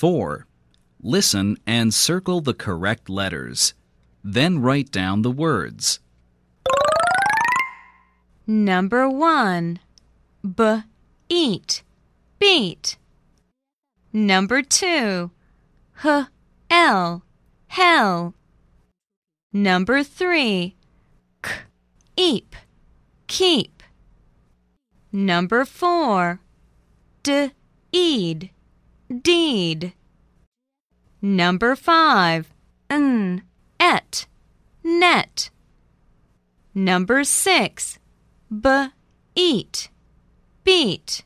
4. Listen and circle the correct letters. Then write down the words. Number 1. B. Eat. Beat. Number 2. H. L. Hell. Number 3. K. Eep. Keep. Number 4. D. Eed. Deed. Number 5. N. Et. Net. Number 6. B. Eat. Beat.